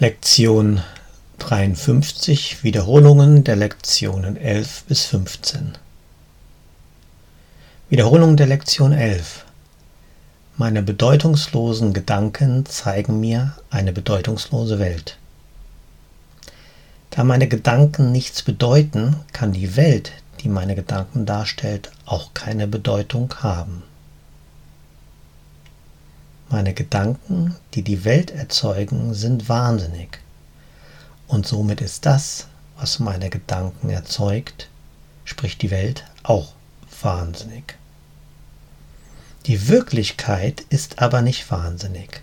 Lektion 53 Wiederholungen der Lektionen 11 bis 15 Wiederholung der Lektion 11 Meine bedeutungslosen Gedanken zeigen mir eine bedeutungslose Welt. Da meine Gedanken nichts bedeuten, kann die Welt, die meine Gedanken darstellt, auch keine Bedeutung haben. Meine Gedanken, die die Welt erzeugen, sind wahnsinnig. Und somit ist das, was meine Gedanken erzeugt, sprich die Welt, auch wahnsinnig. Die Wirklichkeit ist aber nicht wahnsinnig.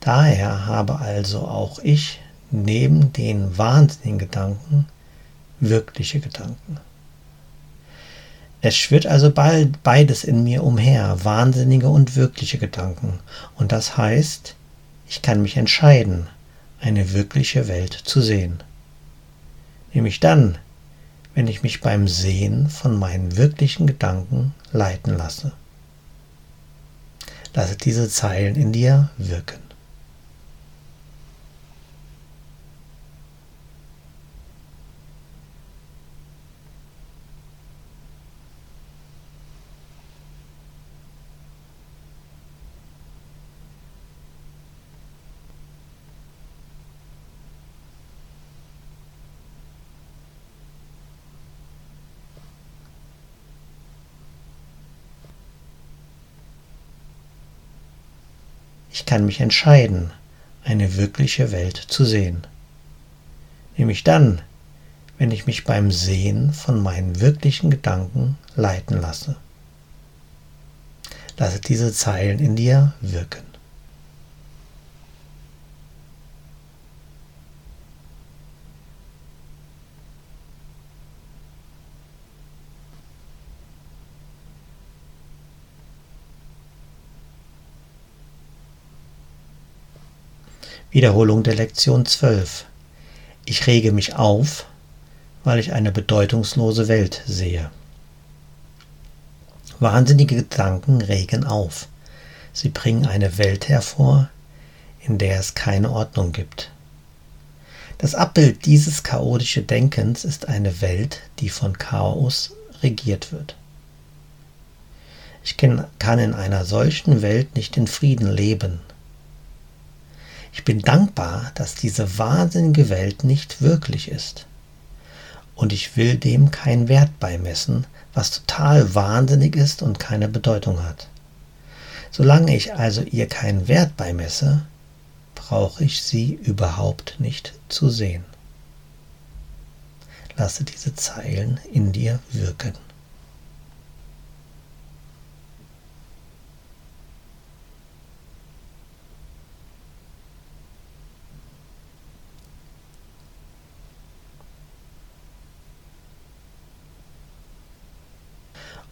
Daher habe also auch ich neben den wahnsinnigen Gedanken wirkliche Gedanken. Es schwirrt also bald beides in mir umher, wahnsinnige und wirkliche Gedanken. Und das heißt, ich kann mich entscheiden, eine wirkliche Welt zu sehen. Nämlich dann, wenn ich mich beim Sehen von meinen wirklichen Gedanken leiten lasse. Lasse diese Zeilen in dir wirken. Ich kann mich entscheiden, eine wirkliche Welt zu sehen. Nämlich dann, wenn ich mich beim Sehen von meinen wirklichen Gedanken leiten lasse. Lasse diese Zeilen in dir wirken. Wiederholung der Lektion 12. Ich rege mich auf, weil ich eine bedeutungslose Welt sehe. Wahnsinnige Gedanken regen auf. Sie bringen eine Welt hervor, in der es keine Ordnung gibt. Das Abbild dieses chaotischen Denkens ist eine Welt, die von Chaos regiert wird. Ich kann in einer solchen Welt nicht in Frieden leben, ich bin dankbar, dass diese wahnsinnige Welt nicht wirklich ist. Und ich will dem keinen Wert beimessen, was total wahnsinnig ist und keine Bedeutung hat. Solange ich also ihr keinen Wert beimesse, brauche ich sie überhaupt nicht zu sehen. Lasse diese Zeilen in dir wirken.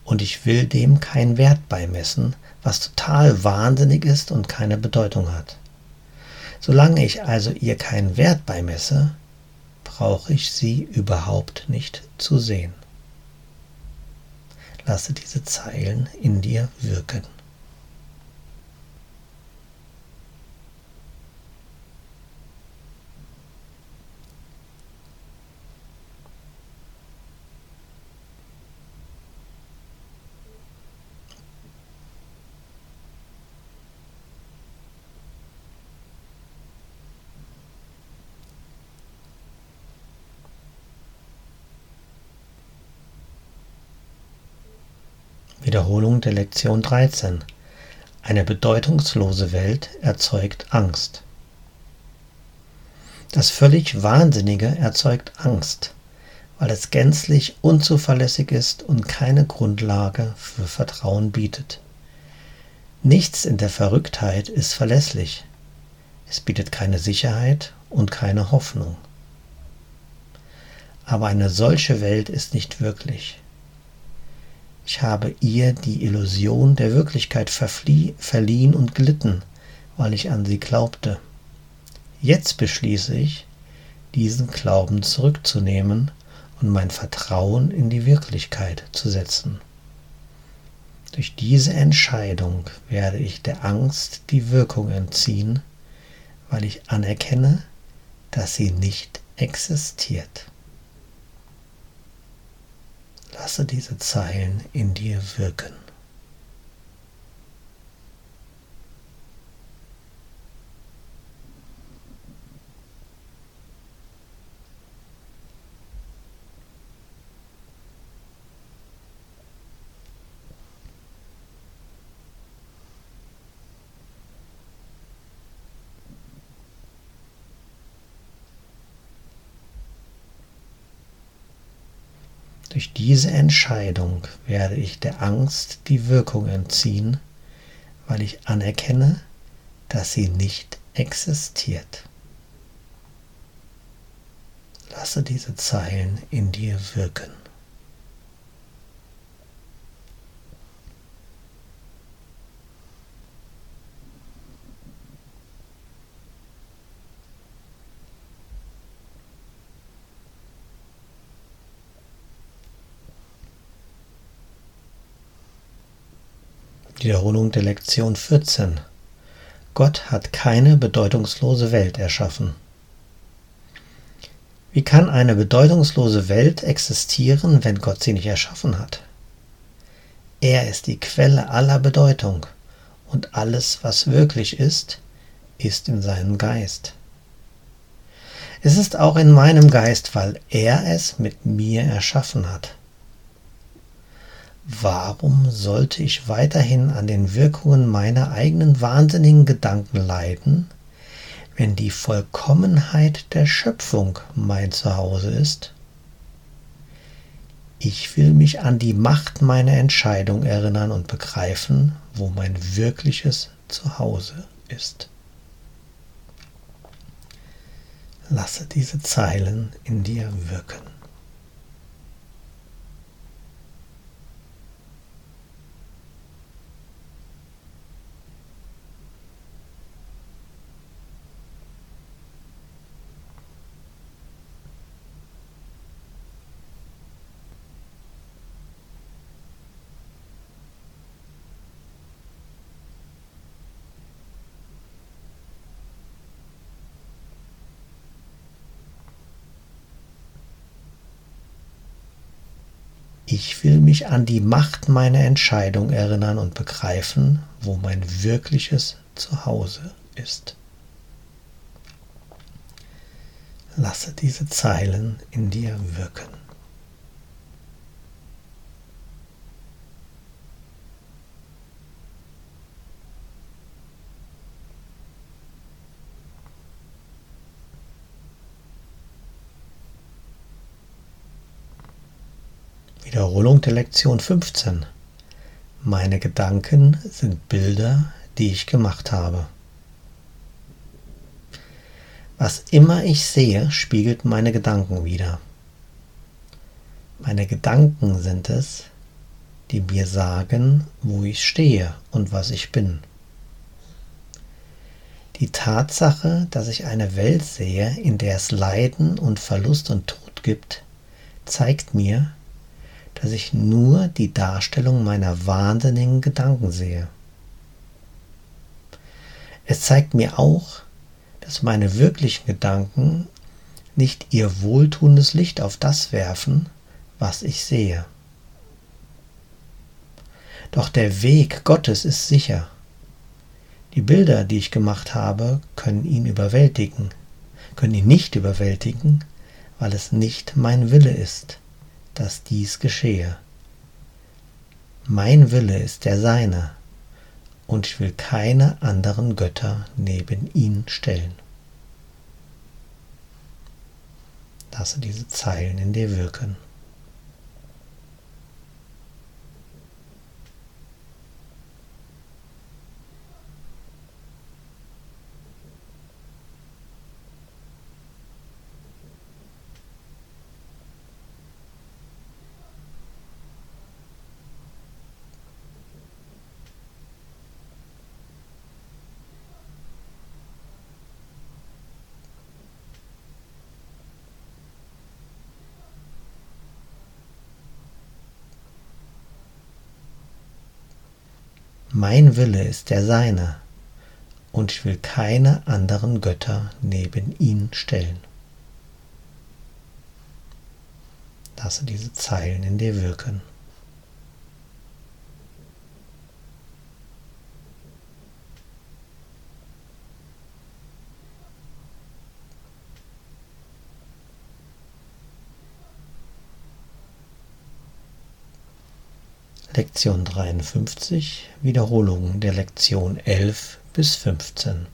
Und ich will dem keinen Wert beimessen, was total wahnsinnig ist und keine Bedeutung hat. Solange ich also ihr keinen Wert beimesse, brauche ich sie überhaupt nicht zu sehen. Lasse diese Zeilen in dir wirken. Wiederholung der Lektion 13. Eine bedeutungslose Welt erzeugt Angst. Das völlig Wahnsinnige erzeugt Angst, weil es gänzlich unzuverlässig ist und keine Grundlage für Vertrauen bietet. Nichts in der Verrücktheit ist verlässlich. Es bietet keine Sicherheit und keine Hoffnung. Aber eine solche Welt ist nicht wirklich. Ich habe ihr die Illusion der Wirklichkeit verliehen und glitten, weil ich an sie glaubte. Jetzt beschließe ich, diesen Glauben zurückzunehmen und mein Vertrauen in die Wirklichkeit zu setzen. Durch diese Entscheidung werde ich der Angst die Wirkung entziehen, weil ich anerkenne, dass sie nicht existiert. Lasse diese Zeilen in dir wirken. Durch diese Entscheidung werde ich der Angst die Wirkung entziehen, weil ich anerkenne, dass sie nicht existiert. Lasse diese Zeilen in dir wirken. Wiederholung der Lektion 14. Gott hat keine bedeutungslose Welt erschaffen. Wie kann eine bedeutungslose Welt existieren, wenn Gott sie nicht erschaffen hat? Er ist die Quelle aller Bedeutung und alles, was wirklich ist, ist in seinem Geist. Es ist auch in meinem Geist, weil er es mit mir erschaffen hat. Warum sollte ich weiterhin an den Wirkungen meiner eigenen wahnsinnigen Gedanken leiden, wenn die Vollkommenheit der Schöpfung mein Zuhause ist? Ich will mich an die Macht meiner Entscheidung erinnern und begreifen, wo mein wirkliches Zuhause ist. Lasse diese Zeilen in dir wirken. Ich will mich an die Macht meiner Entscheidung erinnern und begreifen, wo mein wirkliches Zuhause ist. Lasse diese Zeilen in dir wirken. Wiederholung der Lektion 15. Meine Gedanken sind Bilder, die ich gemacht habe. Was immer ich sehe, spiegelt meine Gedanken wider. Meine Gedanken sind es, die mir sagen, wo ich stehe und was ich bin. Die Tatsache, dass ich eine Welt sehe, in der es Leiden und Verlust und Tod gibt, zeigt mir, dass ich nur die Darstellung meiner wahnsinnigen Gedanken sehe. Es zeigt mir auch, dass meine wirklichen Gedanken nicht ihr wohltuendes Licht auf das werfen, was ich sehe. Doch der Weg Gottes ist sicher. Die Bilder, die ich gemacht habe, können ihn überwältigen, können ihn nicht überwältigen, weil es nicht mein Wille ist dass dies geschehe. Mein Wille ist der seine, und ich will keine anderen Götter neben ihn stellen. Lasse diese Zeilen in dir wirken. Mein Wille ist der seine, und ich will keine anderen Götter neben ihn stellen. Lasse diese Zeilen in dir wirken. Lektion 53, Wiederholung der Lektion 11 bis 15.